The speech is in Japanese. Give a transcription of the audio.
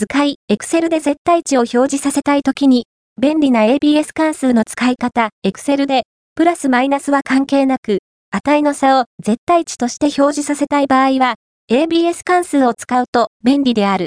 図解、Excel で絶対値を表示させたいときに、便利な ABS 関数の使い方、Excel で、プラスマイナスは関係なく、値の差を絶対値として表示させたい場合は、ABS 関数を使うと便利である。